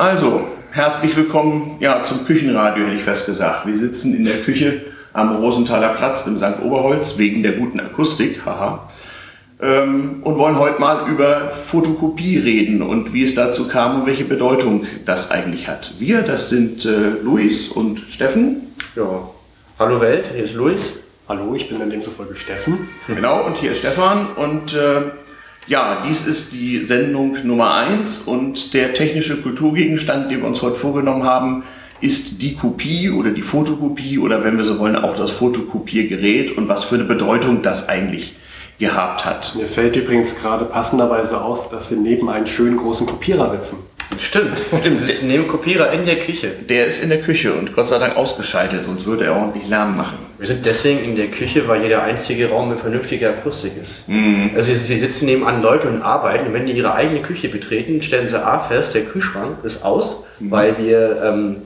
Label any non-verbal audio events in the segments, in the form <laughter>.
Also, herzlich willkommen ja, zum Küchenradio, hätte ich fast gesagt. Wir sitzen in der Küche am Rosenthaler Platz im St. Oberholz wegen der guten Akustik, haha. Ähm, und wollen heute mal über Fotokopie reden und wie es dazu kam und welche Bedeutung das eigentlich hat. Wir, das sind äh, Luis und Steffen. Ja. Hallo Welt, hier ist Luis. Hallo, ich bin dann demzufolge Steffen. Genau, und hier ist Stefan. Und äh, ja, dies ist die Sendung Nummer 1 und der technische Kulturgegenstand, den wir uns heute vorgenommen haben, ist die Kopie oder die Fotokopie oder wenn wir so wollen, auch das Fotokopiergerät und was für eine Bedeutung das eigentlich gehabt hat. Mir fällt übrigens gerade passenderweise auf, dass wir neben einem schönen großen Kopierer sitzen. Stimmt, stimmt. Sitzen neben Kopierer in der Küche. Der ist in der Küche und Gott sei Dank ausgeschaltet, sonst würde er ordentlich Lärm machen. Wir sind deswegen in der Küche, weil hier der einzige Raum mit vernünftiger Akustik ist. Mhm. Also sie sitzen nebenan Leute und arbeiten und wenn die ihre eigene Küche betreten, stellen sie A fest, der Kühlschrank ist aus, mhm. weil wir ähm,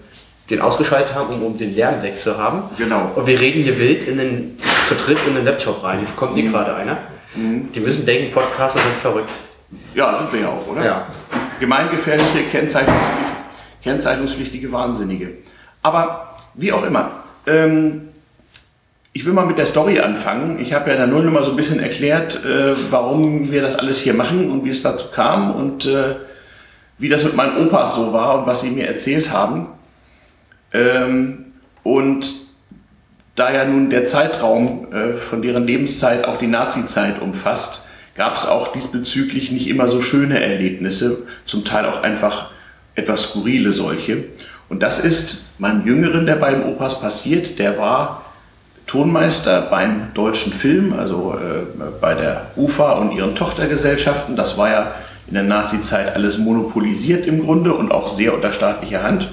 den ausgeschaltet haben, um, um den Lärm wegzuhaben. Genau. Und wir reden hier wild in den, zu dritt in den Laptop rein. Jetzt kommt mhm. sie gerade einer. Mhm. Die müssen denken, Podcaster sind verrückt. Ja, sind wir ja auch, oder? Ja. Gemeingefährliche, kennzeichnungspflichtige, kennzeichnungspflichtige Wahnsinnige. Aber wie auch immer. Ähm, ich will mal mit der Story anfangen. Ich habe ja in der Nullnummer so ein bisschen erklärt, äh, warum wir das alles hier machen und wie es dazu kam und äh, wie das mit meinen Opas so war und was sie mir erzählt haben. Ähm, und da ja nun der Zeitraum äh, von deren Lebenszeit auch die Nazi-Zeit umfasst, gab es auch diesbezüglich nicht immer so schöne Erlebnisse, zum Teil auch einfach etwas skurrile solche. Und das ist meinem Jüngeren der beiden Opas passiert. Der war Tonmeister beim deutschen Film, also äh, bei der UFA und ihren Tochtergesellschaften. Das war ja in der Nazi-Zeit alles monopolisiert im Grunde und auch sehr unter staatlicher Hand.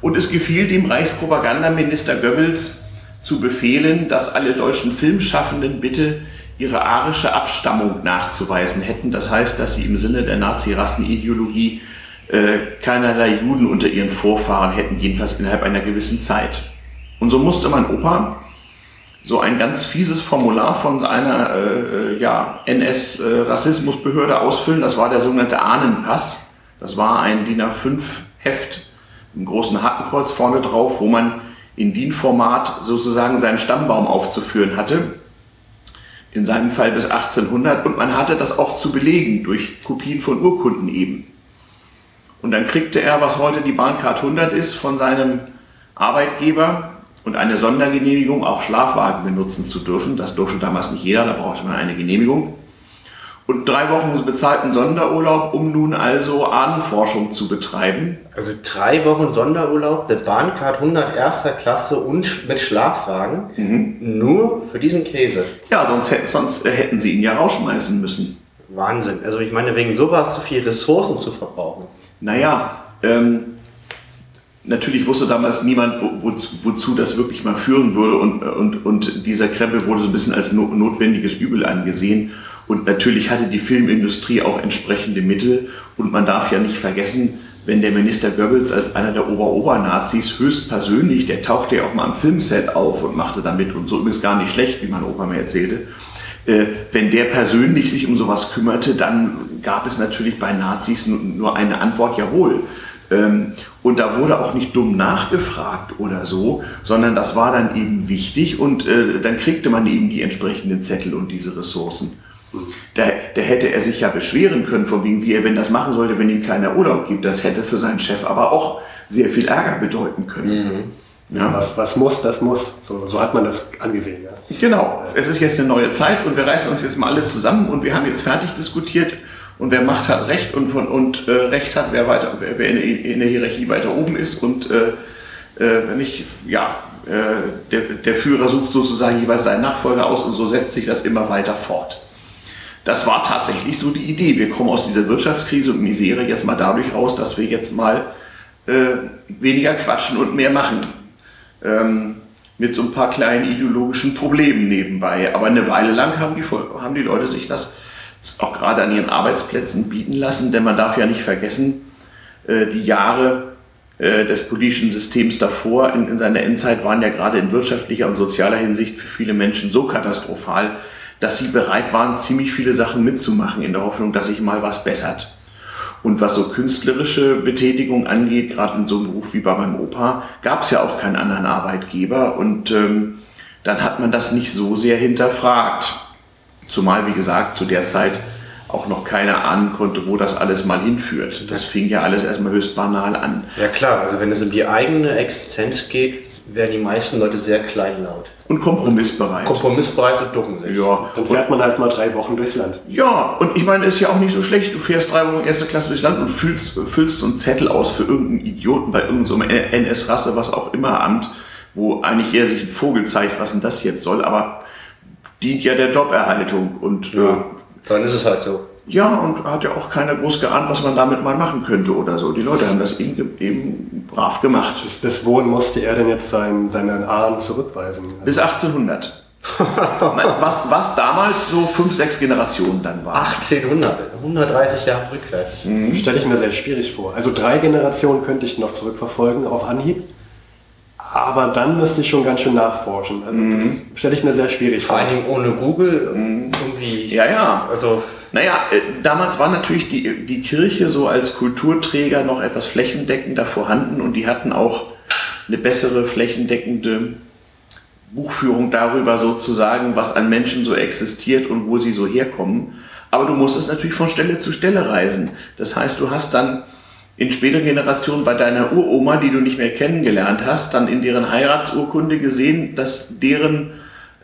Und es gefiel dem Reichspropagandaminister Goebbels zu befehlen, dass alle deutschen Filmschaffenden bitte ihre arische Abstammung nachzuweisen hätten. Das heißt, dass sie im Sinne der Nazi-Rassenideologie äh, keinerlei Juden unter ihren Vorfahren hätten, jedenfalls innerhalb einer gewissen Zeit. Und so musste mein Opa so ein ganz fieses Formular von einer äh, ja, NS-Rassismusbehörde ausfüllen. Das war der sogenannte Ahnenpass. Das war ein DIN A5-Heft, ein großen Hakenkreuz vorne drauf, wo man in DIN-Format sozusagen seinen Stammbaum aufzuführen hatte in seinem Fall bis 1800 und man hatte das auch zu belegen durch Kopien von Urkunden eben. Und dann kriegte er, was heute die Bahncard 100 ist, von seinem Arbeitgeber und eine Sondergenehmigung, auch Schlafwagen benutzen zu dürfen. Das durfte damals nicht jeder, da brauchte man eine Genehmigung und drei Wochen bezahlten Sonderurlaub, um nun also Ahnenforschung zu betreiben. Also drei Wochen Sonderurlaub, der Bahncard 100 erster Klasse und mit Schlafwagen, mhm. nur für diesen Käse. Ja, sonst, sonst hätten sie ihn ja rausschmeißen müssen. Wahnsinn. Also ich meine, wegen sowas so viel Ressourcen zu verbrauchen. Naja, ähm, natürlich wusste damals niemand, wo, wo, wozu das wirklich mal führen würde und, und, und dieser Krempel wurde so ein bisschen als notwendiges Übel angesehen. Und natürlich hatte die Filmindustrie auch entsprechende Mittel. Und man darf ja nicht vergessen, wenn der Minister Goebbels als einer der Ober-Ober-Nazis höchstpersönlich, der tauchte ja auch mal am Filmset auf und machte damit und so übrigens gar nicht schlecht, wie mein Opa mir erzählte. Äh, wenn der persönlich sich um sowas kümmerte, dann gab es natürlich bei Nazis nur eine Antwort, jawohl. Ähm, und da wurde auch nicht dumm nachgefragt oder so, sondern das war dann eben wichtig und äh, dann kriegte man eben die entsprechenden Zettel und diese Ressourcen. Da, da, hätte er sich ja beschweren können, von wegen, wie er, wenn das machen sollte, wenn ihm keiner Urlaub gibt. Das hätte für seinen Chef aber auch sehr viel Ärger bedeuten können. Mhm. Ja. Was, was muss, das muss. So, so hat man das angesehen. Ja. Genau. Es ist jetzt eine neue Zeit und wir reißen uns jetzt mal alle zusammen und wir haben jetzt fertig diskutiert und wer Macht hat Recht und, von, und äh, Recht hat, wer, weiter, wer, in, der, in, der, Hierarchie weiter oben ist und äh, äh, nicht, ja, äh, der, der Führer sucht sozusagen jeweils seinen Nachfolger aus und so setzt sich das immer weiter fort. Das war tatsächlich so die Idee. Wir kommen aus dieser Wirtschaftskrise und Misere jetzt mal dadurch raus, dass wir jetzt mal äh, weniger quatschen und mehr machen. Ähm, mit so ein paar kleinen ideologischen Problemen nebenbei. Aber eine Weile lang haben die, haben die Leute sich das auch gerade an ihren Arbeitsplätzen bieten lassen, denn man darf ja nicht vergessen, äh, die Jahre äh, des politischen Systems davor in, in seiner Endzeit waren ja gerade in wirtschaftlicher und sozialer Hinsicht für viele Menschen so katastrophal, dass sie bereit waren, ziemlich viele Sachen mitzumachen, in der Hoffnung, dass sich mal was bessert. Und was so künstlerische Betätigung angeht, gerade in so einem Beruf wie bei meinem Opa, gab es ja auch keinen anderen Arbeitgeber. Und ähm, dann hat man das nicht so sehr hinterfragt. Zumal, wie gesagt, zu der Zeit auch noch keiner ahnen konnte, wo das alles mal hinführt. Das fing ja alles erstmal höchst banal an. Ja klar, also wenn es um die eigene Existenz geht, werden die meisten Leute sehr kleinlaut. Und kompromissbereit. Kompromissbereit und ducken sich. Ja, dann fährt man halt mal drei Wochen durchs Land. Ja, und ich meine, ist ja auch nicht so schlecht. Du fährst drei Wochen erste Klasse durchs Land und füllst, füllst so einen Zettel aus für irgendeinen Idioten bei irgendeinem so NS-Rasse, was auch immer, Amt, wo eigentlich eher sich ein Vogel zeigt, was denn das jetzt soll, aber dient ja der Joberhaltung und ja, äh, dann ist es halt so. Ja, und hat ja auch keiner groß geahnt, was man damit mal machen könnte oder so. Die Leute haben das eben, eben brav gemacht. Bis, bis wohin musste er denn jetzt sein, seinen Ahn zurückweisen? <laughs> Bis 1800. was, was damals so fünf, sechs Generationen dann war. 1800, 130 Jahre rückwärts. Mhm. Stelle ich mir sehr schwierig vor. Also drei Generationen könnte ich noch zurückverfolgen auf Anhieb. Aber dann müsste ich schon ganz schön nachforschen. Also mhm. das stelle ich mir sehr schwierig vor. Vor allen Dingen ohne Google mhm. Irgendwie. Ja, ja. Also naja, äh, damals war natürlich die, die Kirche so als Kulturträger noch etwas flächendeckender vorhanden und die hatten auch eine bessere flächendeckende Buchführung darüber sozusagen, was an Menschen so existiert und wo sie so herkommen. Aber du musstest natürlich von Stelle zu Stelle reisen. Das heißt, du hast dann in späteren Generationen bei deiner Uroma, die du nicht mehr kennengelernt hast, dann in deren Heiratsurkunde gesehen, dass deren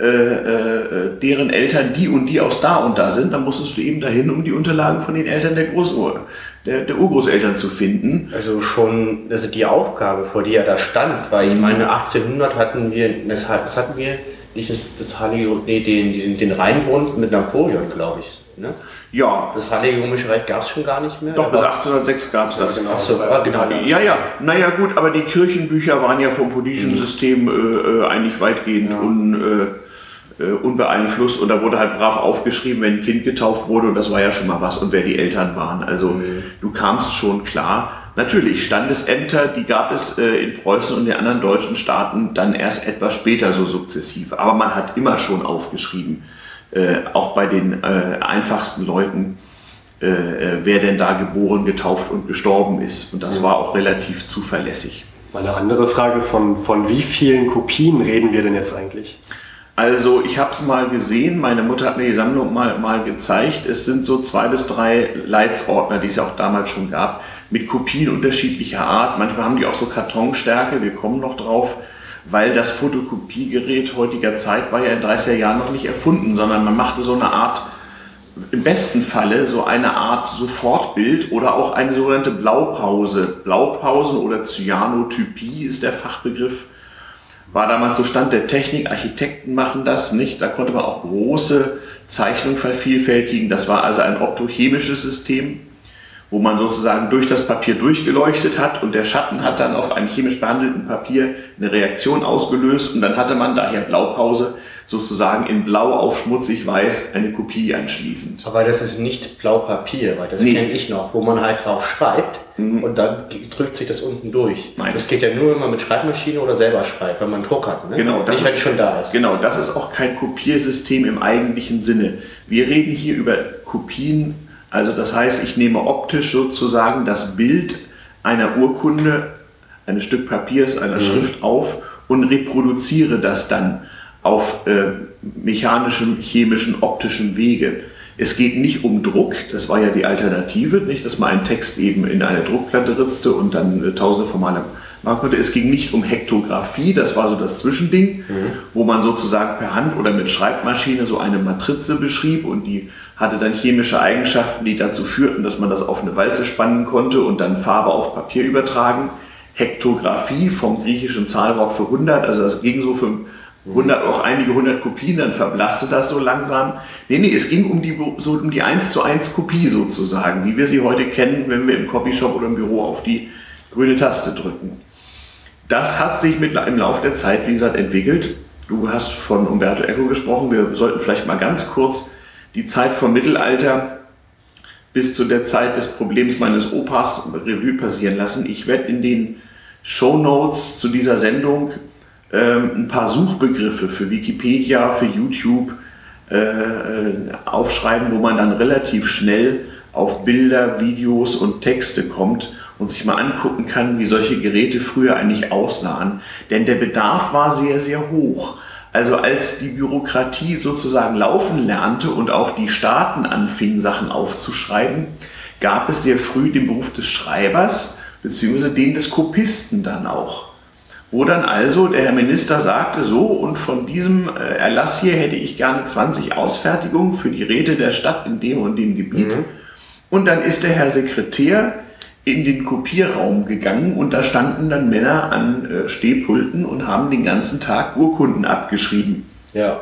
äh, äh, deren Eltern die und die aus da und da sind, dann musstest du eben dahin, um die Unterlagen von den Eltern der, Großur der, der Urgroßeltern zu finden. Also schon, also die Aufgabe, vor der er da stand, weil ich mhm. meine, 1800 hatten wir, das hatten wir nicht das, das Heilige, nee, den, den, den Rheinbund mit Napoleon, glaube ich. Ne? Ja. Das Heilige Römische Reich gab es schon gar nicht mehr. Doch, bis 1806 gab es das. Ja, genau, so, ja, genau. Ja, ja, naja gut, aber die Kirchenbücher waren ja vom politischen mhm. System äh, äh eigentlich weitgehend ja. un, äh, äh, unbeeinflusst und da wurde halt brav aufgeschrieben, wenn ein Kind getauft wurde und das war ja schon mal was und wer die Eltern waren. Also mhm. du kamst schon klar. Natürlich, Standesämter, die gab es äh, in Preußen und den anderen deutschen Staaten dann erst etwas später so sukzessiv. Aber man hat immer schon aufgeschrieben, äh, auch bei den äh, einfachsten Leuten, äh, äh, wer denn da geboren, getauft und gestorben ist. Und das mhm. war auch relativ zuverlässig. Meine andere Frage, von, von wie vielen Kopien reden wir denn jetzt eigentlich? Also ich habe es mal gesehen, meine Mutter hat mir die Sammlung mal, mal gezeigt. Es sind so zwei bis drei Leitsordner, die es auch damals schon gab, mit Kopien unterschiedlicher Art. Manchmal haben die auch so Kartonstärke, wir kommen noch drauf, weil das Fotokopiegerät heutiger Zeit war ja in 30er Jahren noch nicht erfunden, sondern man machte so eine Art, im besten Falle so eine Art Sofortbild oder auch eine sogenannte Blaupause. Blaupausen oder Cyanotypie ist der Fachbegriff war damals so Stand der Technik, Architekten machen das nicht, da konnte man auch große Zeichnungen vervielfältigen. Das war also ein optochemisches System, wo man sozusagen durch das Papier durchgeleuchtet hat und der Schatten hat dann auf einem chemisch behandelten Papier eine Reaktion ausgelöst und dann hatte man daher Blaupause sozusagen in blau auf schmutzig weiß eine Kopie anschließend. Aber das ist nicht Blaupapier, weil das nee. kenne ich noch, wo man halt drauf schreibt mhm. und dann drückt sich das unten durch. Nein. Das geht ja nur, wenn man mit Schreibmaschine oder selber schreibt, wenn man Druck hat. Ne? Genau, das nicht, wenn es schon da ist. Genau, das ist auch kein Kopiersystem im eigentlichen Sinne. Wir reden hier über Kopien, also das heißt, ich nehme optisch sozusagen das Bild einer Urkunde, eines Stück Papiers, einer mhm. Schrift auf und reproduziere das dann auf äh, mechanischem, chemischen, optischen Wege. Es geht nicht um Druck, das war ja die Alternative, nicht, dass man einen Text eben in eine Druckplatte ritzte und dann äh, tausende von Male machen konnte. Es ging nicht um Hektographie, das war so das Zwischending, mhm. wo man sozusagen per Hand oder mit Schreibmaschine so eine Matrize beschrieb und die hatte dann chemische Eigenschaften, die dazu führten, dass man das auf eine Walze spannen konnte und dann Farbe auf Papier übertragen. Hektographie vom griechischen Zahlwort für 100, also das ging so für 100, auch einige hundert Kopien, dann verblasste das so langsam. Nee, nee, es ging um die, so um die 1 zu 1 Kopie sozusagen, wie wir sie heute kennen, wenn wir im Copyshop oder im Büro auf die grüne Taste drücken. Das hat sich mit, im Laufe der Zeit, wie gesagt, entwickelt. Du hast von Umberto Eco gesprochen. Wir sollten vielleicht mal ganz kurz die Zeit vom Mittelalter bis zu der Zeit des Problems meines Opas Revue passieren lassen. Ich werde in den Show Notes zu dieser Sendung ähm, ein paar Suchbegriffe für Wikipedia, für YouTube äh, äh, aufschreiben, wo man dann relativ schnell auf Bilder, Videos und Texte kommt und sich mal angucken kann, wie solche Geräte früher eigentlich aussahen. Denn der Bedarf war sehr, sehr hoch. Also als die Bürokratie sozusagen laufen lernte und auch die Staaten anfingen, Sachen aufzuschreiben, gab es sehr früh den Beruf des Schreibers beziehungsweise den des Kopisten dann auch. Wo dann also der Herr Minister sagte, so und von diesem äh, Erlass hier hätte ich gerne 20 Ausfertigungen für die Räte der Stadt in dem und dem Gebiet. Mhm. Und dann ist der Herr Sekretär in den Kopierraum gegangen und da standen dann Männer an äh, Stehpulten und haben den ganzen Tag Urkunden abgeschrieben. Ja,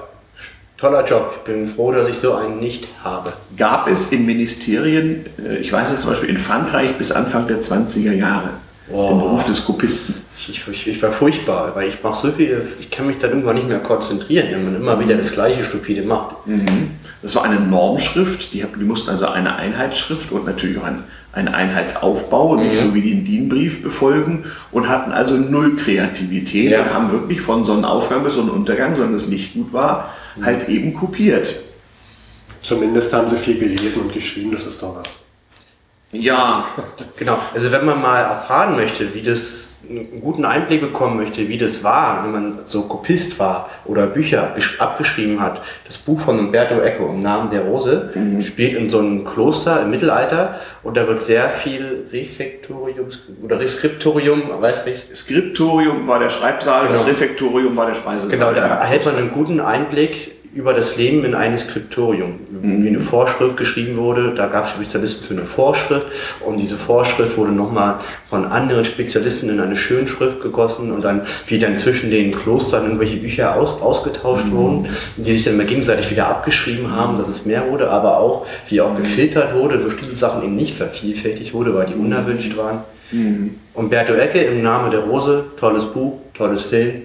toller Job. Ich bin froh, dass ich so einen nicht habe. Gab es in Ministerien, äh, ich weiß es zum Beispiel in Frankreich bis Anfang der 20er Jahre, oh. den Beruf des Kopisten. Ich, ich, ich, war furchtbar, weil ich mache so viel, ich kann mich dann irgendwann nicht mehr konzentrieren, wenn man immer wieder das gleiche stupide macht. Mhm. Das war eine Normschrift, die, die mussten also eine Einheitsschrift und natürlich auch ein, einen Einheitsaufbau, mhm. nicht so wie den DIN-Brief befolgen und hatten also null Kreativität ja. und haben wirklich von Sonnenaufgang bis Sonnenuntergang, sondern das Licht gut war, mhm. halt eben kopiert. Zumindest haben sie viel gelesen und geschrieben, das ist doch was. Ja, genau. Also wenn man mal erfahren möchte, wie das einen guten Einblick bekommen möchte, wie das war, wenn man so Kopist war oder Bücher abgeschrieben hat, das Buch von Umberto Eco im Namen der Rose mhm. spielt in so einem Kloster im Mittelalter und da wird sehr viel Refektorium oder Reskriptorium, weißt du Skriptorium war der Schreibsaal, genau. das Refektorium war der Speisesaal. Genau, da erhält man einen guten Einblick über das Leben in einem Skriptorium, mhm. wie eine Vorschrift geschrieben wurde. Da gab es Spezialisten für eine Vorschrift und diese Vorschrift wurde nochmal von anderen Spezialisten in eine Schönschrift gegossen und dann, wie dann zwischen den Klostern irgendwelche Bücher aus, ausgetauscht mhm. wurden, die sich dann mal gegenseitig wieder abgeschrieben haben, dass es mehr wurde, aber auch, wie auch gefiltert wurde, bestimmte Sachen eben nicht vervielfältigt wurde, weil die unerwünscht waren. Mhm. Umberto Ecke im Namen der Rose, tolles Buch, tolles Film,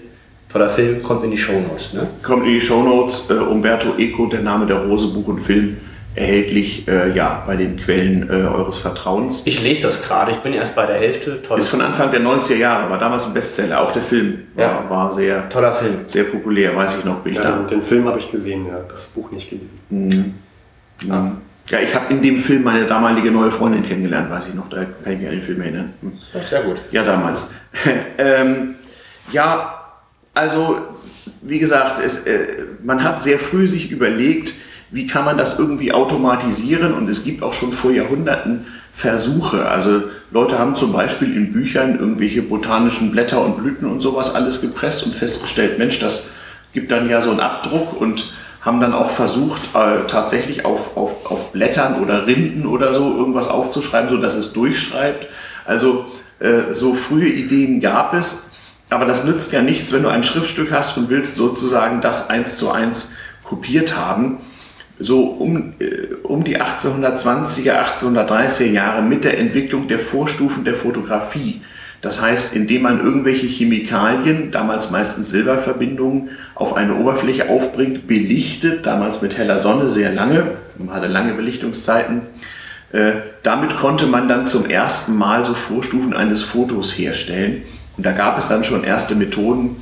Toller Film, kommt in die Shownotes. Ne? Kommt in die Shownotes. Äh, Umberto Eco, der Name der Rose, Buch und Film, erhältlich äh, ja, bei den Quellen äh, eures Vertrauens. Ich lese das gerade, ich bin erst bei der Hälfte. Toll. Ist von Anfang der 90er Jahre, war damals ein Bestseller. Auch der Film war, ja. war sehr, Toller Film. sehr populär, weiß ich noch. Bin ja, den, den Film habe ich gesehen, ja, das Buch nicht gelesen. Mhm. Ja. ja, ich habe in dem Film meine damalige neue Freundin kennengelernt, weiß ich noch. Da kann ich mich an den Film erinnern. Hm. Sehr gut. Ja, damals. <laughs> ähm, ja, also, wie gesagt, es, äh, man hat sehr früh sich überlegt, wie kann man das irgendwie automatisieren und es gibt auch schon vor Jahrhunderten Versuche. Also Leute haben zum Beispiel in Büchern irgendwelche botanischen Blätter und Blüten und sowas alles gepresst und festgestellt, Mensch, das gibt dann ja so einen Abdruck und haben dann auch versucht, äh, tatsächlich auf, auf, auf Blättern oder Rinden oder so irgendwas aufzuschreiben, so dass es durchschreibt. Also äh, so frühe Ideen gab es. Aber das nützt ja nichts, wenn du ein Schriftstück hast und willst sozusagen das eins zu eins kopiert haben. So um, äh, um die 1820er, 1830er Jahre mit der Entwicklung der Vorstufen der Fotografie. Das heißt, indem man irgendwelche Chemikalien, damals meistens Silberverbindungen, auf eine Oberfläche aufbringt, belichtet, damals mit heller Sonne sehr lange, man hatte lange Belichtungszeiten. Äh, damit konnte man dann zum ersten Mal so Vorstufen eines Fotos herstellen. Und da gab es dann schon erste Methoden,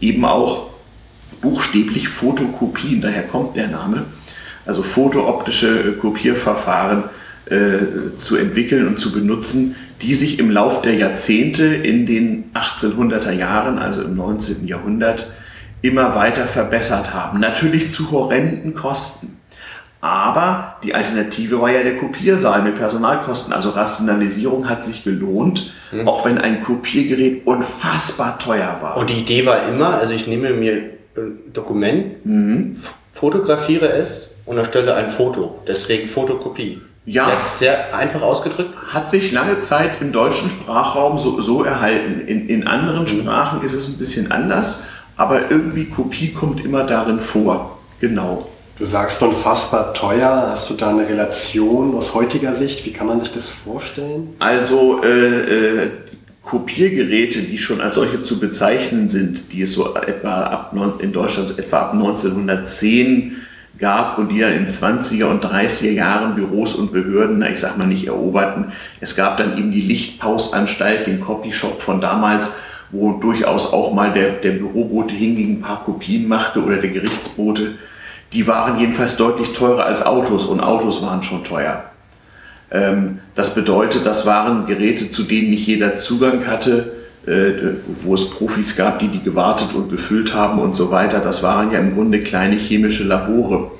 eben auch buchstäblich Fotokopien, daher kommt der Name, also fotooptische äh, Kopierverfahren äh, zu entwickeln und zu benutzen, die sich im Lauf der Jahrzehnte in den 1800er Jahren, also im 19. Jahrhundert, immer weiter verbessert haben. Natürlich zu horrenden Kosten. Aber die Alternative war ja der Kopiersaal mit Personalkosten. Also Rationalisierung hat sich gelohnt, mhm. auch wenn ein Kopiergerät unfassbar teuer war. Und die Idee war immer, also ich nehme mir ein Dokument, mhm. fotografiere es und erstelle ein Foto. Deswegen Fotokopie. Ja. Das ist sehr einfach ausgedrückt. Hat sich lange Zeit im deutschen Sprachraum so, so erhalten. In, in anderen mhm. Sprachen ist es ein bisschen anders, aber irgendwie Kopie kommt immer darin vor. Genau. Du sagst unfassbar teuer. Hast du da eine Relation aus heutiger Sicht? Wie kann man sich das vorstellen? Also äh, äh, Kopiergeräte, die schon als solche zu bezeichnen sind, die es so etwa ab, in Deutschland etwa ab 1910 gab und die dann in 20er und 30er Jahren Büros und Behörden, na, ich sag mal nicht eroberten. Es gab dann eben die Lichtpausanstalt, den Copyshop von damals, wo durchaus auch mal der, der Bürobote hinging, ein paar Kopien machte oder der Gerichtsbote die waren jedenfalls deutlich teurer als Autos und Autos waren schon teuer. Ähm, das bedeutet, das waren Geräte, zu denen nicht jeder Zugang hatte, äh, wo es Profis gab, die die gewartet und befüllt haben und so weiter. Das waren ja im Grunde kleine chemische Labore.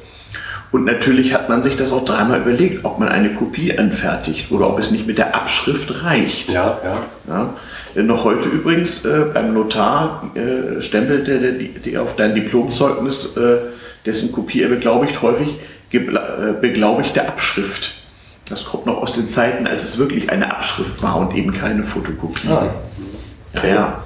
Und natürlich hat man sich das auch dreimal überlegt, ob man eine Kopie anfertigt oder ob es nicht mit der Abschrift reicht. Ja, ja. ja. Äh, noch heute übrigens äh, beim Notar äh, stempelt der, der, der, auf dein Diplomzeugnis, äh, dessen Kopie er beglaubigt, häufig äh, beglaubigte Abschrift. Das kommt noch aus den Zeiten, als es wirklich eine Abschrift war und eben keine Fotokopie. Ah. Ja, ja.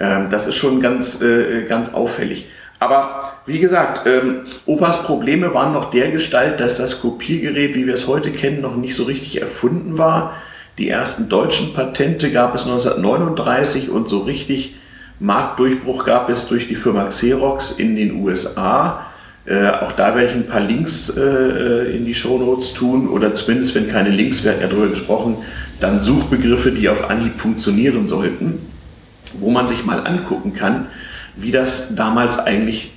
Ähm, das ist schon ganz, äh, ganz auffällig. Aber wie gesagt, ähm, Opas Probleme waren noch der Gestalt, dass das Kopiergerät, wie wir es heute kennen, noch nicht so richtig erfunden war. Die ersten deutschen Patente gab es 1939 und so richtig Marktdurchbruch gab es durch die Firma Xerox in den USA. Äh, auch da werde ich ein paar Links äh, in die Show Notes tun oder zumindest, wenn keine Links, wir hatten ja darüber gesprochen, dann Suchbegriffe, die auf Anhieb funktionieren sollten, wo man sich mal angucken kann, wie das damals eigentlich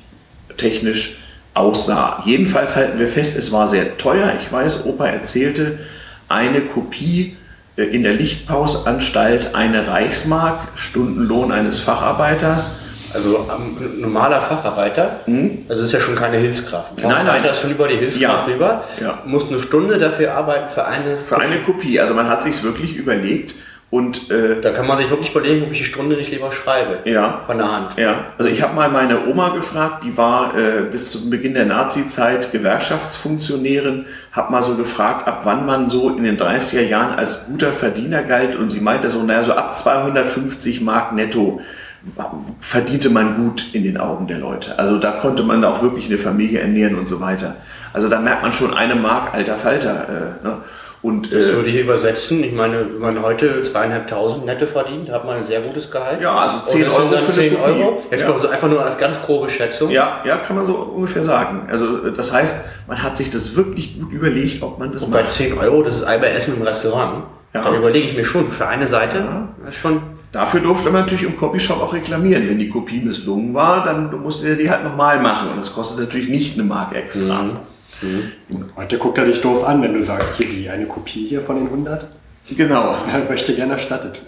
technisch aussah. Jedenfalls halten wir fest, es war sehr teuer. Ich weiß, Opa erzählte, eine Kopie äh, in der Lichtpausanstalt eine Reichsmark, Stundenlohn eines Facharbeiters. Also ein normaler Facharbeiter, mhm. also ist ja schon keine Hilfskraft. Nein, nein. ist schon über die Hilfskraft ja. rüber, ja. muss eine Stunde dafür arbeiten für eine Für eine Kopie. Also man hat sich wirklich überlegt, und äh, da kann man sich wirklich überlegen, ob ich die Stunde nicht lieber schreibe. Ja. Von der Hand. Ja. Also ich habe mal meine Oma gefragt, die war äh, bis zum Beginn der Nazi-Zeit Gewerkschaftsfunktionärin, habe mal so gefragt, ab wann man so in den 30er Jahren als guter Verdiener galt. Und sie meinte so, naja, so ab 250 Mark netto verdiente man gut in den Augen der Leute. Also da konnte man auch wirklich eine Familie ernähren und so weiter. Also da merkt man schon eine Mark alter Falter. Äh, ne? Und, das äh, würde ich übersetzen. Ich meine, wenn man heute zweieinhalbtausend Nette verdient, hat man ein sehr gutes Gehalt. Ja, also 10 Euro. Dann 10 Euro. Jetzt ja. so einfach nur als ganz grobe Schätzung. Ja, ja, kann man so ungefähr sagen. Also das heißt, man hat sich das wirklich gut überlegt, ob man das Und macht. bei 10 Euro, das ist einmal Essen im Restaurant. Ja. Da überlege ich mir schon, für eine Seite ja. ist schon. Dafür durfte man natürlich im Copyshop auch reklamieren. Wenn die Kopie misslungen war, dann musste er die halt nochmal machen. Und das kostet natürlich nicht eine Mark extra. Mhm. Mhm. Heute guckt er dich doof an, wenn du sagst, hier die eine Kopie hier von den 100. Genau. <laughs> Er möchte gerne erstattet.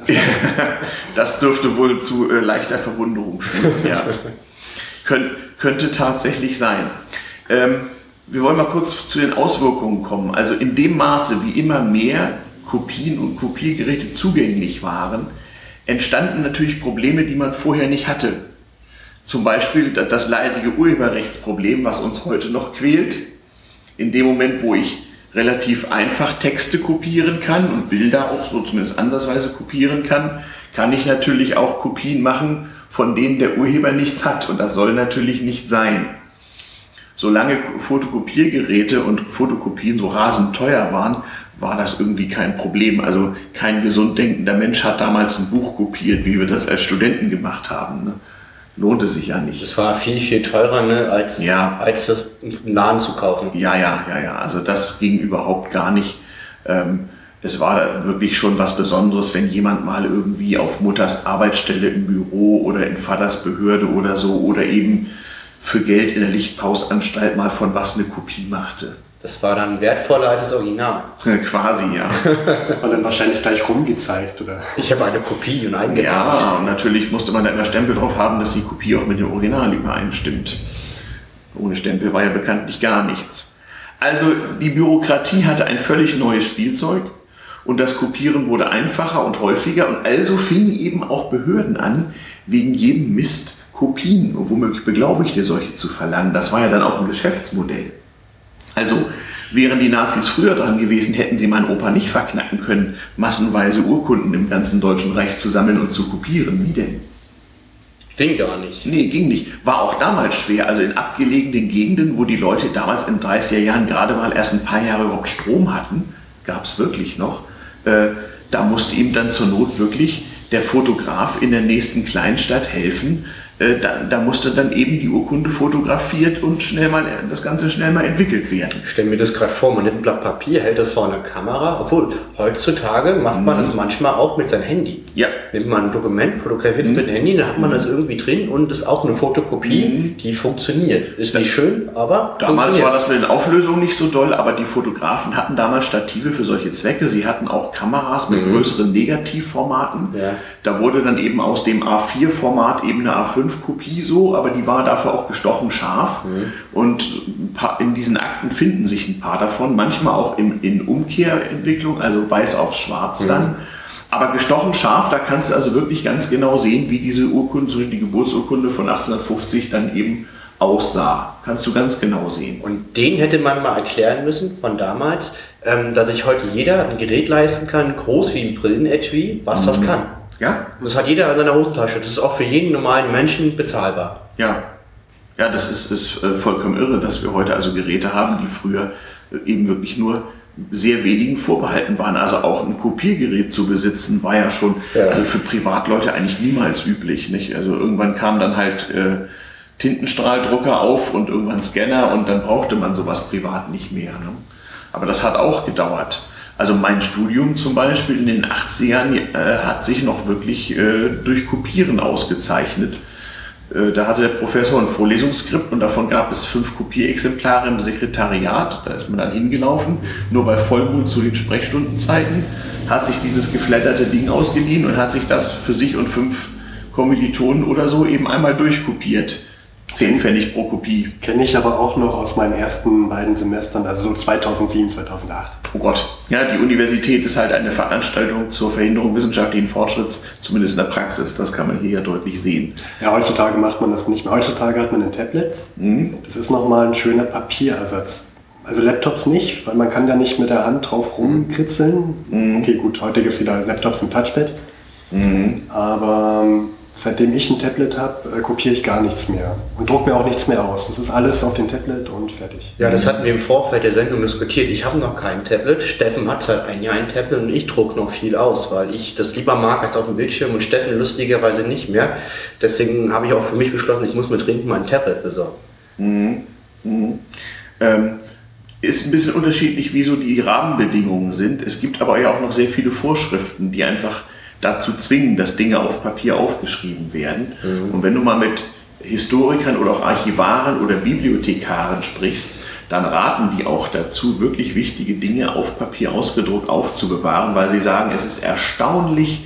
<laughs> das dürfte wohl zu äh, leichter Verwunderung führen. Ja. <laughs> Kön könnte tatsächlich sein. Ähm, wir wollen mal kurz zu den Auswirkungen kommen. Also in dem Maße, wie immer mehr Kopien und Kopiergeräte zugänglich waren, entstanden natürlich Probleme, die man vorher nicht hatte. Zum Beispiel das leidige Urheberrechtsproblem, was uns heute noch quält in dem Moment, wo ich relativ einfach Texte kopieren kann und Bilder auch so zumindest andersweise kopieren kann, kann ich natürlich auch Kopien machen, von denen der Urheber nichts hat. Und das soll natürlich nicht sein. Solange Fotokopiergeräte und Fotokopien so rasend teuer waren, war das irgendwie kein Problem. Also kein gesund denkender Mensch hat damals ein Buch kopiert, wie wir das als Studenten gemacht haben. Ne? Lohnt es sich ja nicht. Es war viel, viel teurer, ne, als, ja. als das im Laden zu kaufen. Ja, ja, ja, ja. Also das ging überhaupt gar nicht. Ähm, es war wirklich schon was Besonderes, wenn jemand mal irgendwie auf Mutters Arbeitsstelle im Büro oder in Vaters Behörde oder so oder eben für Geld in der Lichtpausanstalt mal von was eine Kopie machte. Das war dann wertvoller als das Original. Quasi, ja. <laughs> und dann wahrscheinlich gleich rumgezeigt, oder? Ich habe eine Kopie und eingebaut. Ja, und natürlich musste man da immer Stempel drauf haben, dass die Kopie auch mit dem Original übereinstimmt. Ohne Stempel war ja bekanntlich gar nichts. Also die Bürokratie hatte ein völlig neues Spielzeug und das Kopieren wurde einfacher und häufiger und also fingen eben auch Behörden an, wegen jedem Mist Kopien, womöglich Beglaubigte solche zu verlangen. Das war ja dann auch ein Geschäftsmodell. Also wären die Nazis früher dran gewesen, hätten sie meinen Opa nicht verknacken können, massenweise Urkunden im ganzen Deutschen Reich zu sammeln und zu kopieren. Wie denn? Ging gar nicht. Nee, ging nicht. War auch damals schwer. Also in abgelegenen Gegenden, wo die Leute damals in 30er Jahren gerade mal erst ein paar Jahre überhaupt Strom hatten, gab es wirklich noch, äh, da musste ihm dann zur Not wirklich der Fotograf in der nächsten Kleinstadt helfen, da, da, musste dann eben die Urkunde fotografiert und schnell mal das Ganze schnell mal entwickelt werden. Ich stelle mir das gerade vor, man nimmt ein Blatt Papier, hält das vor einer Kamera, obwohl heutzutage macht man mhm. das manchmal auch mit seinem Handy. Ja. Nimmt man ein Dokument, fotografiert es mhm. mit dem Handy, dann hat man das irgendwie drin und das ist auch eine Fotokopie, mhm. die funktioniert. Ist nicht schön, aber Damals war das mit den Auflösungen nicht so doll, aber die Fotografen hatten damals Stative für solche Zwecke. Sie hatten auch Kameras mit mhm. größeren Negativformaten. Ja. Da wurde dann eben aus dem A4-Format eben eine A5 A5-Kopie so, aber die war dafür auch gestochen scharf. Mhm. Und in diesen Akten finden sich ein paar davon, manchmal auch in, in Umkehrentwicklung, also weiß auf schwarz mhm. dann. Aber gestochen scharf, da kannst du also wirklich ganz genau sehen, wie diese Urkunde, die Geburtsurkunde von 1850 dann eben aussah. Kannst du ganz genau sehen. Und den hätte man mal erklären müssen von damals, ähm, dass sich heute jeder ein Gerät leisten kann, groß wie ein Brillenetui, was mhm. das kann. Ja. Das hat jeder in seiner Hosentasche. Das ist auch für jeden normalen Menschen bezahlbar. Ja. Ja, das ist, ist äh, vollkommen irre, dass wir heute also Geräte haben, die früher äh, eben wirklich nur sehr wenigen vorbehalten waren. Also auch ein Kopiergerät zu besitzen, war ja schon ja. Also für Privatleute eigentlich niemals üblich. Nicht? Also irgendwann kam dann halt äh, Tintenstrahldrucker auf und irgendwann Scanner und dann brauchte man sowas privat nicht mehr. Ne? Aber das hat auch gedauert. Also mein Studium zum Beispiel in den 80ern äh, hat sich noch wirklich äh, durch Kopieren ausgezeichnet. Äh, da hatte der Professor ein Vorlesungsskript und davon gab es fünf Kopierexemplare im Sekretariat. Da ist man dann hingelaufen, nur bei Vollmond zu den Sprechstundenzeiten, hat sich dieses geflatterte Ding ausgeliehen und hat sich das für sich und fünf Kommilitonen oder so eben einmal durchkopiert. 10 Pfennig pro Kopie. Kenne ich aber auch noch aus meinen ersten beiden Semestern, also so 2007, 2008. Oh Gott. Ja, die Universität ist halt eine Veranstaltung zur Verhinderung wissenschaftlichen Fortschritts, zumindest in der Praxis. Das kann man hier ja deutlich sehen. Ja, heutzutage macht man das nicht mehr. Heutzutage hat man ein Tablet. Mhm. Das ist nochmal ein schöner Papierersatz. Also Laptops nicht, weil man kann da nicht mit der Hand drauf rumkritzeln. Mhm. Okay, gut, heute gibt es wieder Laptops mit Touchpad. Mhm. Aber ähm, Seitdem ich ein Tablet habe, äh, kopiere ich gar nichts mehr und drucke mir auch nichts mehr aus. Das ist alles auf dem Tablet und fertig. Ja, das hatten wir im Vorfeld der Sendung diskutiert. Ich habe noch kein Tablet. Steffen hat seit ein Jahr ein Tablet und ich drucke noch viel aus, weil ich das lieber mag als auf dem Bildschirm und Steffen lustigerweise nicht mehr. Deswegen habe ich auch für mich beschlossen, ich muss mir dringend mal ein Tablet besorgen. Mhm. Mhm. Ähm, ist ein bisschen unterschiedlich, wie so die Rahmenbedingungen sind. Es gibt aber ja auch noch sehr viele Vorschriften, die einfach dazu zwingen, dass Dinge auf Papier aufgeschrieben werden. Mhm. Und wenn du mal mit Historikern oder auch Archivaren oder Bibliothekaren sprichst, dann raten die auch dazu, wirklich wichtige Dinge auf Papier ausgedruckt aufzubewahren, weil sie sagen, es ist erstaunlich,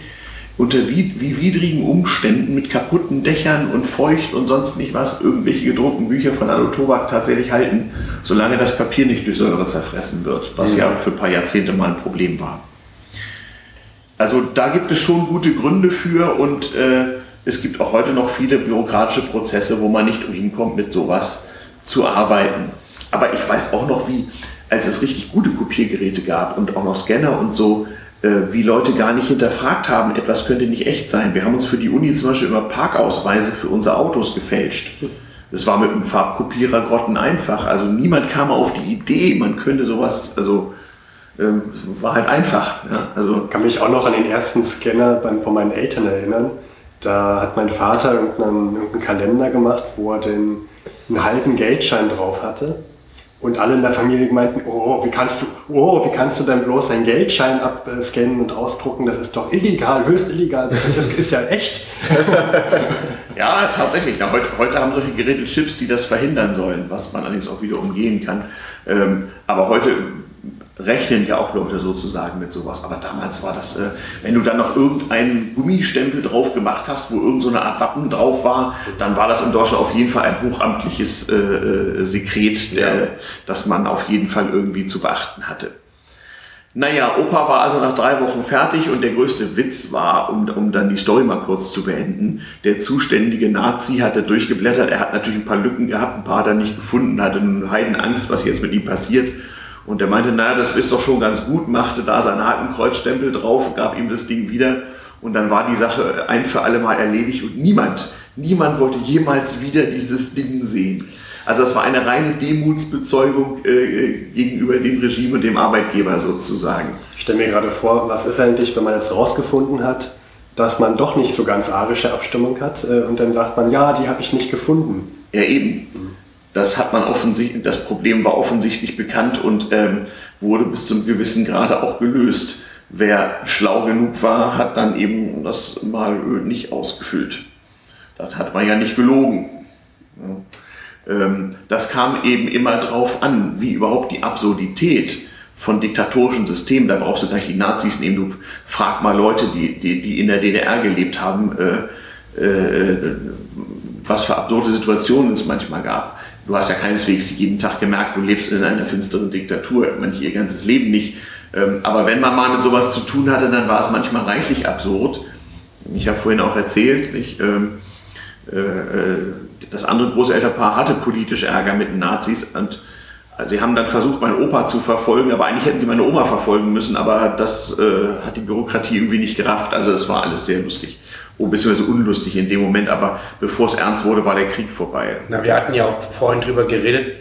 unter wie, wie widrigen Umständen mit kaputten Dächern und feucht und sonst nicht was irgendwelche gedruckten Bücher von Anno Tobak tatsächlich halten, solange das Papier nicht durch Säure zerfressen wird, was mhm. ja für ein paar Jahrzehnte mal ein Problem war. Also da gibt es schon gute Gründe für und äh, es gibt auch heute noch viele bürokratische Prozesse, wo man nicht umhin kommt, mit sowas zu arbeiten. Aber ich weiß auch noch, wie, als es richtig gute Kopiergeräte gab und auch noch Scanner und so, äh, wie Leute gar nicht hinterfragt haben, etwas könnte nicht echt sein. Wir haben uns für die Uni zum Beispiel immer Parkausweise für unsere Autos gefälscht. Das war mit einem Farbkopierer grotten einfach. Also niemand kam auf die Idee, man könnte sowas, also ähm, war halt einfach. Ja. Also ich kann mich auch noch an den ersten Scanner von meinen Eltern erinnern. Da hat mein Vater irgendeinen, irgendeinen Kalender gemacht, wo er den einen halben Geldschein drauf hatte. Und alle in der Familie meinten, oh, wie kannst du, oh, wie kannst du denn bloß einen Geldschein abscannen und ausdrucken? Das ist doch illegal, höchst illegal. Das ist, ist ja echt. <laughs> ja, tatsächlich. Na, heute, heute haben solche Geräte Chips, die das verhindern sollen, was man allerdings auch wieder umgehen kann. Ähm, aber heute rechnen ja auch Leute sozusagen mit sowas. Aber damals war das, äh, wenn du dann noch irgendeinen Gummistempel drauf gemacht hast, wo irgendeine so Art Wappen drauf war, dann war das in Deutschland auf jeden Fall ein hochamtliches äh, äh, Sekret, der, ja. das man auf jeden Fall irgendwie zu beachten hatte. Naja, Opa war also nach drei Wochen fertig und der größte Witz war, um, um dann die Story mal kurz zu beenden, der zuständige Nazi hatte durchgeblättert, er hat natürlich ein paar Lücken gehabt, ein paar hat er nicht gefunden, hatte eine Heidenangst, was jetzt mit ihm passiert und er meinte, naja, das ist doch schon ganz gut, machte da seinen Hakenkreuzstempel drauf, gab ihm das Ding wieder und dann war die Sache ein für alle Mal erledigt und niemand, niemand wollte jemals wieder dieses Ding sehen. Also das war eine reine Demutsbezeugung äh, gegenüber dem Regime und dem Arbeitgeber sozusagen. Ich stelle mir gerade vor, was ist eigentlich, wenn man jetzt herausgefunden hat, dass man doch nicht so ganz arische Abstimmung hat äh, und dann sagt man, ja, die habe ich nicht gefunden. Ja, eben. Das hat man offensichtlich, das Problem war offensichtlich bekannt und ähm, wurde bis zum gewissen Grade auch gelöst. Wer schlau genug war, hat dann eben das Malöl nicht ausgefüllt. Das hat man ja nicht gelogen. Ähm, das kam eben immer drauf an, wie überhaupt die Absurdität von diktatorischen Systemen, da brauchst du gleich die Nazis nehmen, du frag mal Leute, die, die, die in der DDR gelebt haben, äh, äh, was für absurde Situationen es manchmal gab. Du hast ja keineswegs jeden Tag gemerkt, du lebst in einer finsteren Diktatur, manche ihr ganzes Leben nicht. Ähm, aber wenn man mal mit sowas zu tun hatte, dann war es manchmal reichlich absurd. Ich habe vorhin auch erzählt, ich, ähm, äh, äh, das andere Großelternpaar hatte politisch Ärger mit den Nazis und also sie haben dann versucht, meinen Opa zu verfolgen, aber eigentlich hätten sie meine Oma verfolgen müssen, aber das äh, hat die Bürokratie irgendwie nicht gerafft. Also es war alles sehr lustig. Oh, beziehungsweise unlustig in dem Moment, aber bevor es ernst wurde, war der Krieg vorbei. Na, wir hatten ja auch vorhin drüber geredet,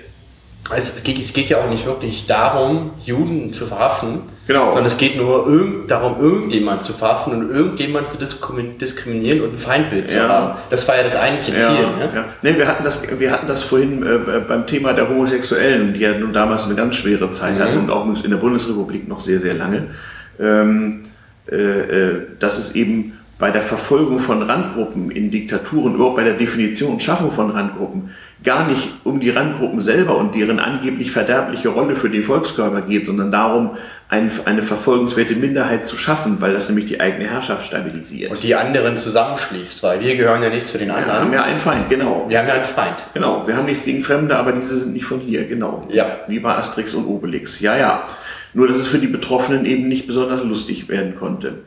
es geht, es geht ja auch nicht wirklich darum, Juden zu verhaften, genau. sondern es geht nur irgend, darum, irgendjemand zu verhaften und irgendjemand zu diskriminieren und ein Feindbild ja. zu haben. Das war ja das eigentliche ja, Ziel. Ne? Ja. Nee, wir, hatten das, wir hatten das vorhin äh, beim Thema der Homosexuellen, die ja nun damals eine ganz schwere Zeit mhm. hatten und auch in der Bundesrepublik noch sehr, sehr lange, ähm, äh, äh, dass es eben bei der Verfolgung von Randgruppen in Diktaturen, überhaupt bei der Definition und Schaffung von Randgruppen, gar nicht um die Randgruppen selber und deren angeblich verderbliche Rolle für den Volkskörper geht, sondern darum, ein, eine verfolgenswerte Minderheit zu schaffen, weil das nämlich die eigene Herrschaft stabilisiert. Und die anderen zusammenschließt, weil wir gehören ja nicht zu den anderen. Wir haben ja einen Feind, genau. Wir haben ja einen Feind. Genau, wir haben nichts gegen Fremde, aber diese sind nicht von hier, genau. Ja. Wie bei Asterix und Obelix. Ja, ja. Nur, dass es für die Betroffenen eben nicht besonders lustig werden konnte.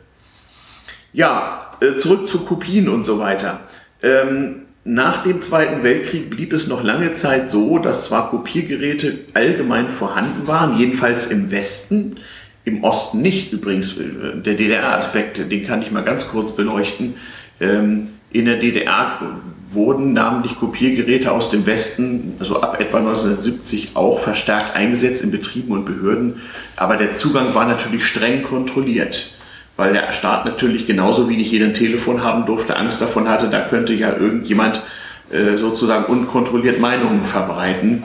Ja, äh, zurück zu Kopien und so weiter. Ähm, nach dem Zweiten Weltkrieg blieb es noch lange Zeit so, dass zwar Kopiergeräte allgemein vorhanden waren, jedenfalls im Westen, im Osten nicht übrigens. Äh, der DDR-Aspekt, den kann ich mal ganz kurz beleuchten. Ähm, in der DDR wurden namentlich Kopiergeräte aus dem Westen, also ab etwa 1970, auch verstärkt eingesetzt in Betrieben und Behörden. Aber der Zugang war natürlich streng kontrolliert weil der Staat natürlich genauso wie nicht jeder ein Telefon haben durfte, Angst davon hatte, da könnte ja irgendjemand äh, sozusagen unkontrolliert Meinungen verbreiten.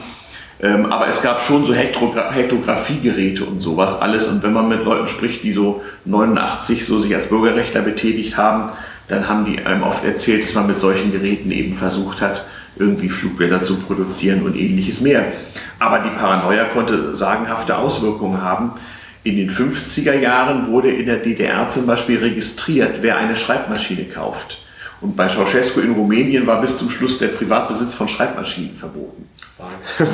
Ähm, aber es gab schon so Hektogra Hektografiegeräte und sowas alles. Und wenn man mit Leuten spricht, die so 89 so sich als Bürgerrechtler betätigt haben, dann haben die einem oft erzählt, dass man mit solchen Geräten eben versucht hat, irgendwie Flugblätter zu produzieren und ähnliches mehr. Aber die Paranoia konnte sagenhafte Auswirkungen haben. In den 50er Jahren wurde in der DDR zum Beispiel registriert, wer eine Schreibmaschine kauft. Und bei Ceausescu in Rumänien war bis zum Schluss der Privatbesitz von Schreibmaschinen verboten.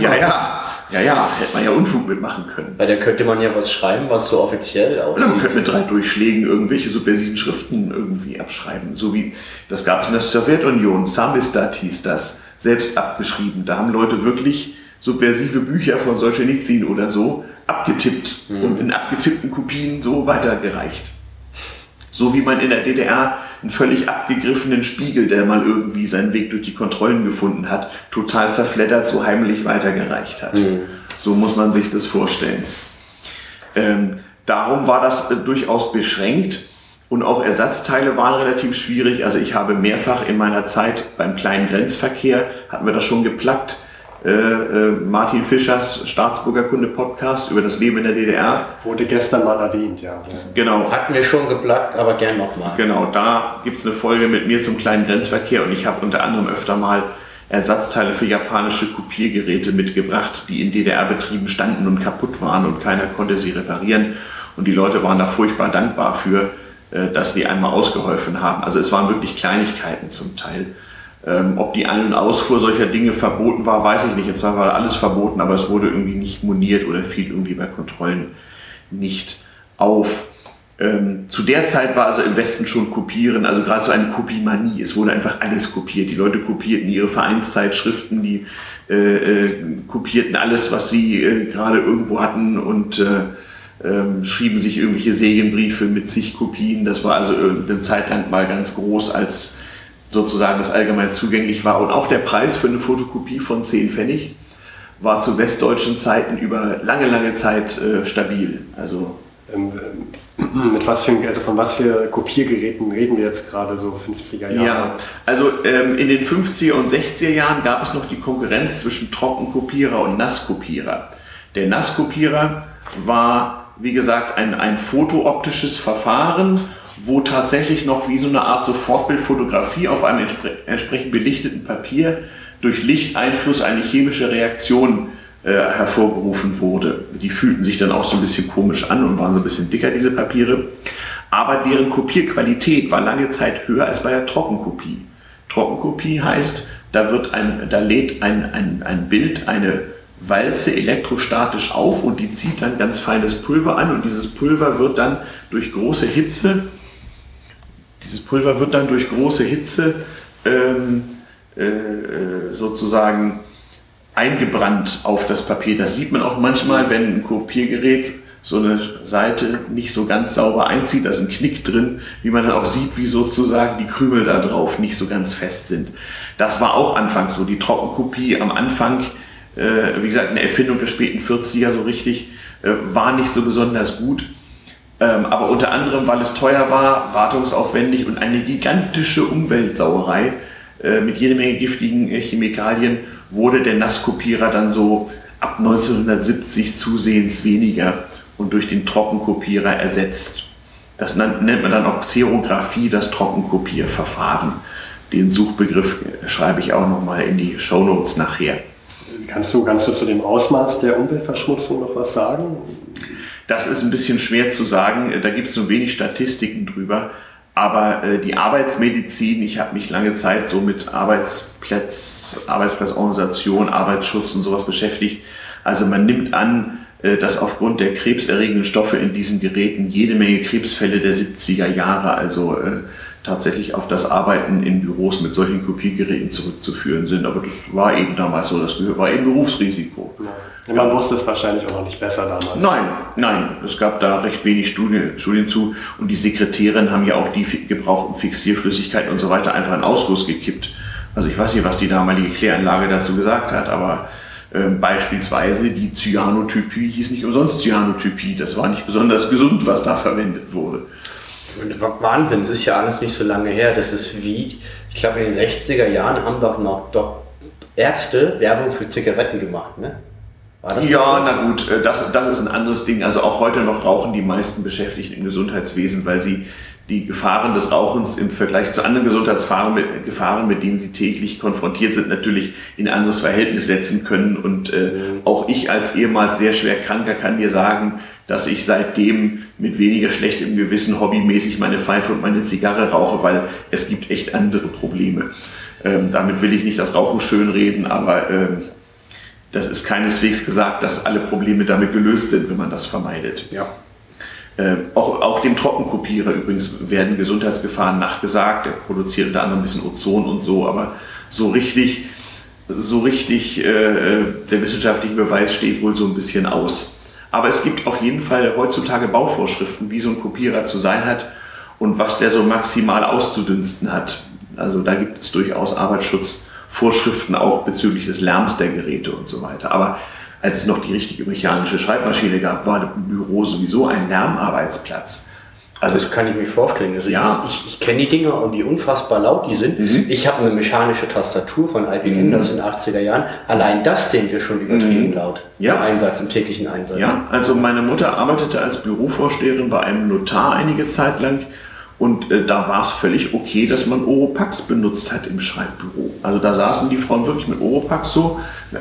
Ja, ja, ja, ja, hätte man ja Unfug mitmachen können. Weil da könnte man ja was schreiben, was so offiziell aussieht. man könnte mit drei Durchschlägen irgendwelche subversiven Schriften irgendwie abschreiben. So wie, das gab es in der Sowjetunion, Samistat hieß das, selbst abgeschrieben. Da haben Leute wirklich subversive Bücher von Solzhenitsyn oder so abgetippt mhm. und in abgetippten Kopien so weitergereicht. So wie man in der DDR einen völlig abgegriffenen Spiegel, der mal irgendwie seinen Weg durch die Kontrollen gefunden hat, total zerfleddert, so heimlich weitergereicht hat. Mhm. So muss man sich das vorstellen. Ähm, darum war das äh, durchaus beschränkt und auch Ersatzteile waren relativ schwierig. Also ich habe mehrfach in meiner Zeit beim kleinen Grenzverkehr, hatten wir das schon geplackt, äh, äh, Martin Fischers Staatsbürgerkunde-Podcast über das Leben in der DDR. Wurde gestern mal erwähnt, ja. Genau. Hatten wir schon geplagt, aber gern nochmal. Genau, da gibt es eine Folge mit mir zum kleinen Grenzverkehr und ich habe unter anderem öfter mal Ersatzteile für japanische Kopiergeräte mitgebracht, die in DDR-Betrieben standen und kaputt waren und keiner konnte sie reparieren. Und die Leute waren da furchtbar dankbar für, äh, dass die einmal ausgeholfen haben. Also es waren wirklich Kleinigkeiten zum Teil. Ähm, ob die Ein- und Ausfuhr solcher Dinge verboten war, weiß ich nicht. Jetzt war alles verboten, aber es wurde irgendwie nicht moniert oder fiel irgendwie bei Kontrollen nicht auf. Ähm, zu der Zeit war also im Westen schon Kopieren, also gerade so eine Kopiemanie. Es wurde einfach alles kopiert. Die Leute kopierten ihre Vereinszeitschriften, die äh, äh, kopierten alles, was sie äh, gerade irgendwo hatten und äh, ähm, schrieben sich irgendwelche Serienbriefe mit zig Kopien. Das war also eine Zeit lang mal ganz groß als sozusagen das allgemein zugänglich war. Und auch der Preis für eine Fotokopie von 10 Pfennig war zu westdeutschen Zeiten über lange, lange Zeit äh, stabil. Also ähm, <clears throat> Mit was für, also von was für Kopiergeräten reden wir jetzt gerade, so 50er Jahre? Ja, also ähm, in den 50er und 60er Jahren gab es noch die Konkurrenz zwischen Trockenkopierer und Nasskopierer. Der Nasskopierer war, wie gesagt, ein, ein fotooptisches Verfahren, wo tatsächlich noch wie so eine Art Sofortbildfotografie auf einem entspre entsprechend belichteten Papier durch Lichteinfluss eine chemische Reaktion äh, hervorgerufen wurde. Die fühlten sich dann auch so ein bisschen komisch an und waren so ein bisschen dicker, diese Papiere. Aber deren Kopierqualität war lange Zeit höher als bei der Trockenkopie. Trockenkopie heißt, da, wird ein, da lädt ein, ein, ein Bild eine Walze elektrostatisch auf und die zieht dann ganz feines Pulver an und dieses Pulver wird dann durch große Hitze, dieses Pulver wird dann durch große Hitze ähm, äh, sozusagen eingebrannt auf das Papier. Das sieht man auch manchmal, wenn ein Kopiergerät so eine Seite nicht so ganz sauber einzieht, da ist ein Knick drin, wie man dann auch sieht, wie sozusagen die Krümel da drauf nicht so ganz fest sind. Das war auch anfangs so. Die Trockenkopie am Anfang, äh, wie gesagt, eine Erfindung der späten 40er so richtig, äh, war nicht so besonders gut. Ähm, aber unter anderem, weil es teuer war, wartungsaufwendig und eine gigantische Umweltsauerei äh, mit jede Menge giftigen äh, Chemikalien wurde der Nasskopierer dann so ab 1970 zusehends weniger und durch den Trockenkopierer ersetzt. Das nennt man dann auch Xerographie, das Trockenkopierverfahren. Den Suchbegriff schreibe ich auch nochmal in die Shownotes nachher. Kannst du, kannst du zu dem Ausmaß der Umweltverschmutzung noch was sagen? Das ist ein bisschen schwer zu sagen. Da gibt es so wenig Statistiken drüber. Aber äh, die Arbeitsmedizin, ich habe mich lange Zeit so mit Arbeitsplätz, Arbeitsplatzorganisation, Arbeitsschutz und sowas beschäftigt. Also man nimmt an, äh, dass aufgrund der krebserregenden Stoffe in diesen Geräten jede Menge Krebsfälle der 70er Jahre, also äh, tatsächlich auf das Arbeiten in Büros mit solchen Kopiergeräten zurückzuführen sind. Aber das war eben damals so, das war eben Berufsrisiko. Ja. Man wusste es wahrscheinlich auch noch nicht besser damals. Nein, nein, es gab da recht wenig Studien, Studien zu und die Sekretärinnen haben ja auch die gebrauchten Fixierflüssigkeiten und so weiter einfach in Ausguss gekippt. Also ich weiß nicht, was die damalige Kläranlage dazu gesagt hat, aber äh, beispielsweise die Cyanotypie hieß nicht umsonst Cyanotypie. Das war nicht besonders gesund, was da verwendet wurde. Wahnsinn, das ist ja alles nicht so lange her. Das ist wie, ich glaube in den 60er Jahren haben doch noch doch Ärzte Werbung für Zigaretten gemacht, ne? Ja, na gut, äh, das, das ist ein anderes Ding. Also auch heute noch rauchen die meisten Beschäftigten im Gesundheitswesen, weil sie die Gefahren des Rauchens im Vergleich zu anderen Gesundheitsgefahren, mit, Gefahren, mit denen sie täglich konfrontiert sind, natürlich in ein anderes Verhältnis setzen können. Und äh, mhm. auch ich als ehemals sehr schwer Kranker kann dir sagen, dass ich seitdem mit weniger schlechtem Gewissen hobbymäßig meine Pfeife und meine Zigarre rauche, weil es gibt echt andere Probleme. Ähm, damit will ich nicht das Rauchen schönreden, aber ähm, das ist keineswegs gesagt, dass alle Probleme damit gelöst sind, wenn man das vermeidet. Ja. Äh, auch, auch dem Trockenkopierer übrigens werden Gesundheitsgefahren nachgesagt. Er produziert unter anderem ein bisschen Ozon und so, aber so richtig, so richtig äh, der wissenschaftliche Beweis steht wohl so ein bisschen aus. Aber es gibt auf jeden Fall heutzutage Bauvorschriften, wie so ein Kopierer zu sein hat und was der so maximal auszudünsten hat. Also da gibt es durchaus Arbeitsschutz. Vorschriften auch bezüglich des Lärms der Geräte und so weiter. Aber als es noch die richtige mechanische Schreibmaschine gab, war ein Büro sowieso ein Lärmarbeitsplatz. Also das kann ich mir vorstellen. Also ja. ich, ich kenne die Dinger und die unfassbar laut die sind. Mhm. Ich habe eine mechanische Tastatur von IBM mhm. aus den 80er Jahren. Allein das Ding ist schon übertrieben mhm. laut. Ja. Im Einsatz, im täglichen Einsatz. Ja, also meine Mutter arbeitete als Bürovorsteherin bei einem Notar einige Zeit lang und äh, da war es völlig okay, dass man Oropax benutzt hat im Schreibbüro. Also da saßen die Frauen wirklich mit Oropax so, äh,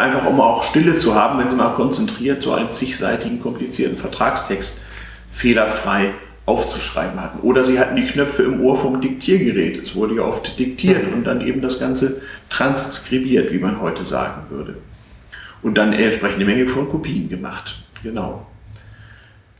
einfach um auch Stille zu haben, wenn sie mal konzentriert so einen zigseitigen komplizierten Vertragstext fehlerfrei aufzuschreiben hatten. Oder sie hatten die Knöpfe im Ohr vom Diktiergerät. Es wurde ja oft diktiert und dann eben das Ganze transkribiert, wie man heute sagen würde. Und dann entsprechende Menge von Kopien gemacht. Genau.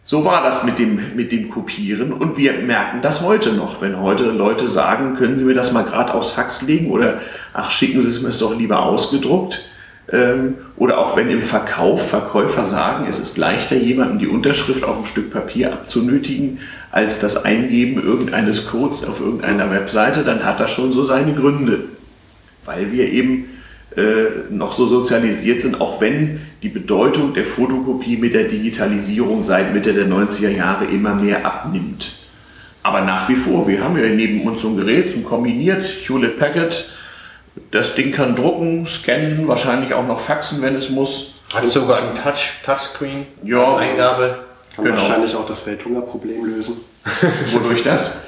So war das mit dem, mit dem Kopieren und wir merken das heute noch. Wenn heute Leute sagen, können Sie mir das mal gerade aufs Fax legen oder ach, schicken Sie es mir doch lieber ausgedruckt. Ähm, oder auch wenn im Verkauf Verkäufer sagen, es ist leichter, jemandem die Unterschrift auf ein Stück Papier abzunötigen, als das Eingeben irgendeines Codes auf irgendeiner Webseite, dann hat das schon so seine Gründe. Weil wir eben äh, noch so sozialisiert sind, auch wenn die Bedeutung der Fotokopie mit der Digitalisierung seit Mitte der 90er Jahre immer mehr abnimmt. Aber nach wie vor, wir haben ja neben uns so ein Gerät, ein kombiniert Hewlett Packard. Das Ding kann drucken, scannen, wahrscheinlich auch noch faxen, wenn es muss. Hat sogar ein Touch, Touchscreen Ja. als Eingabe. Kann Genau. wahrscheinlich auch das Welthungerproblem lösen. <laughs> Wodurch das?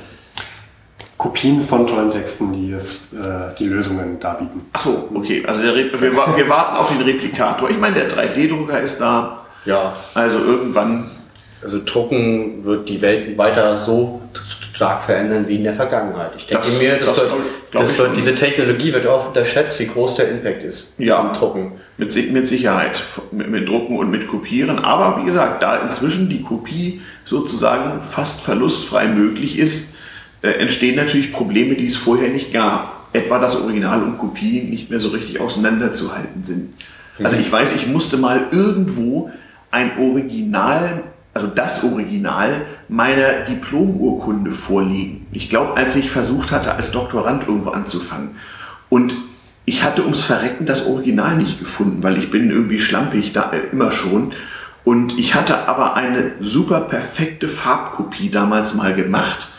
Kopien von tollen Texten, die es, äh, die Lösungen darbieten. Ach so, okay. Also der Re wir, wir warten auf den Replikator. Ich meine, der 3D-Drucker ist da. Ja. Also irgendwann Also Drucken wird die Welt weiter so stark verändern wie in der Vergangenheit. Ich denke Das- mir, das, das wird, glaub das wird, diese Technologie wird auch unterschätzt, wie groß der Impact ist Ja. beim Drucken. Mit, mit Sicherheit, mit, mit Drucken und mit Kopieren. Aber wie gesagt, da inzwischen die Kopie sozusagen fast verlustfrei möglich ist, äh, entstehen natürlich Probleme, die es vorher nicht gab. Etwa, dass Original und Kopie nicht mehr so richtig auseinanderzuhalten sind. Also ich weiß, ich musste mal irgendwo ein Original, also das Original meiner Diplomurkunde vorlegen. Ich glaube, als ich versucht hatte, als Doktorand irgendwo anzufangen. Und ich hatte ums Verrecken das Original nicht gefunden, weil ich bin irgendwie schlampig, da äh, immer schon. Und ich hatte aber eine super perfekte Farbkopie damals mal gemacht.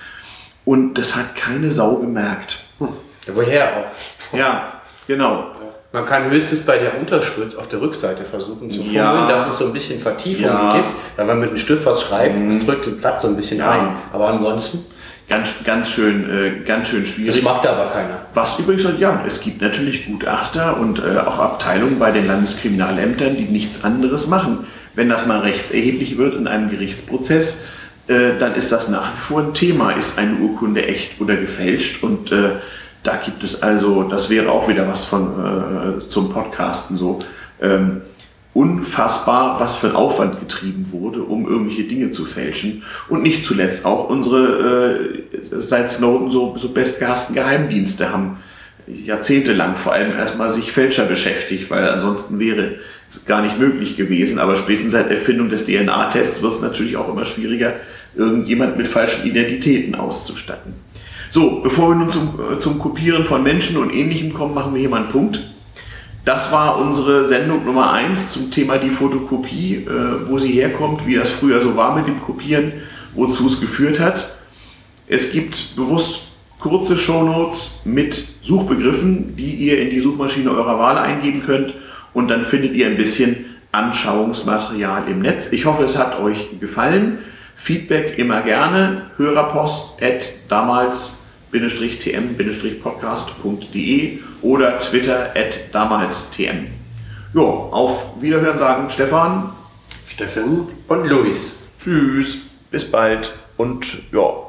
Und das hat keine Sau gemerkt. Ja, woher auch? Ja, genau. Man kann höchstens bei der Unterschrift auf der Rückseite versuchen zu fummeln, Ja. dass es so ein bisschen Vertiefung Ja. gibt. Wenn man mit einem Stift was schreibt, es drückt den Platz so ein bisschen Ja. ein. Aber ansonsten, Ganz, ganz schön, äh, ganz schön das schwierig. macht aber keiner. Was übrigens, ja, es gibt natürlich Gutachter und äh, auch Abteilungen bei den Landeskriminalämtern, die nichts anderes machen. Wenn das mal rechtserheblich wird in einem Gerichtsprozess, äh, dann ist das nach wie vor ein Thema. Ist eine Urkunde echt oder gefälscht? Und äh, da gibt es also, das wäre auch wieder was von äh, zum Podcasten so. Ähm, unfassbar, was für ein Aufwand getrieben wurde, um irgendwelche Dinge zu fälschen. Und nicht zuletzt auch unsere äh, seit Snowden so, so bestgehassten Geheimdienste haben jahrzehntelang vor allem erstmal sich Fälscher beschäftigt, weil ansonsten wäre es gar nicht möglich gewesen. Aber spätestens seit Erfindung des DNA-Tests wird es natürlich auch immer schwieriger, irgendjemand mit falschen Identitäten auszustatten. So, bevor wir nun zum, äh, zum Kopieren von Menschen und Ähnlichem kommen, machen wir hier mal einen Punkt. Das war unsere Sendung Nummer 1 zum Thema die Fotokopie, äh, wo sie herkommt, wie das früher so war mit dem Kopieren, wozu es geführt hat. Es gibt bewusst kurze Shownotes mit Suchbegriffen, die ihr in die Suchmaschine eurer Wahl eingeben könnt und dann findet ihr ein bisschen Anschauungsmaterial im Netz. Ich hoffe, es hat euch gefallen. Feedback immer gerne. Hörerpost at damals-tm-podcast.de oder Twitter at damalstm. Jo, auf Wiederhören sagen Stefan. Steffen? Und Luis. Tschüss, bis bald und ja,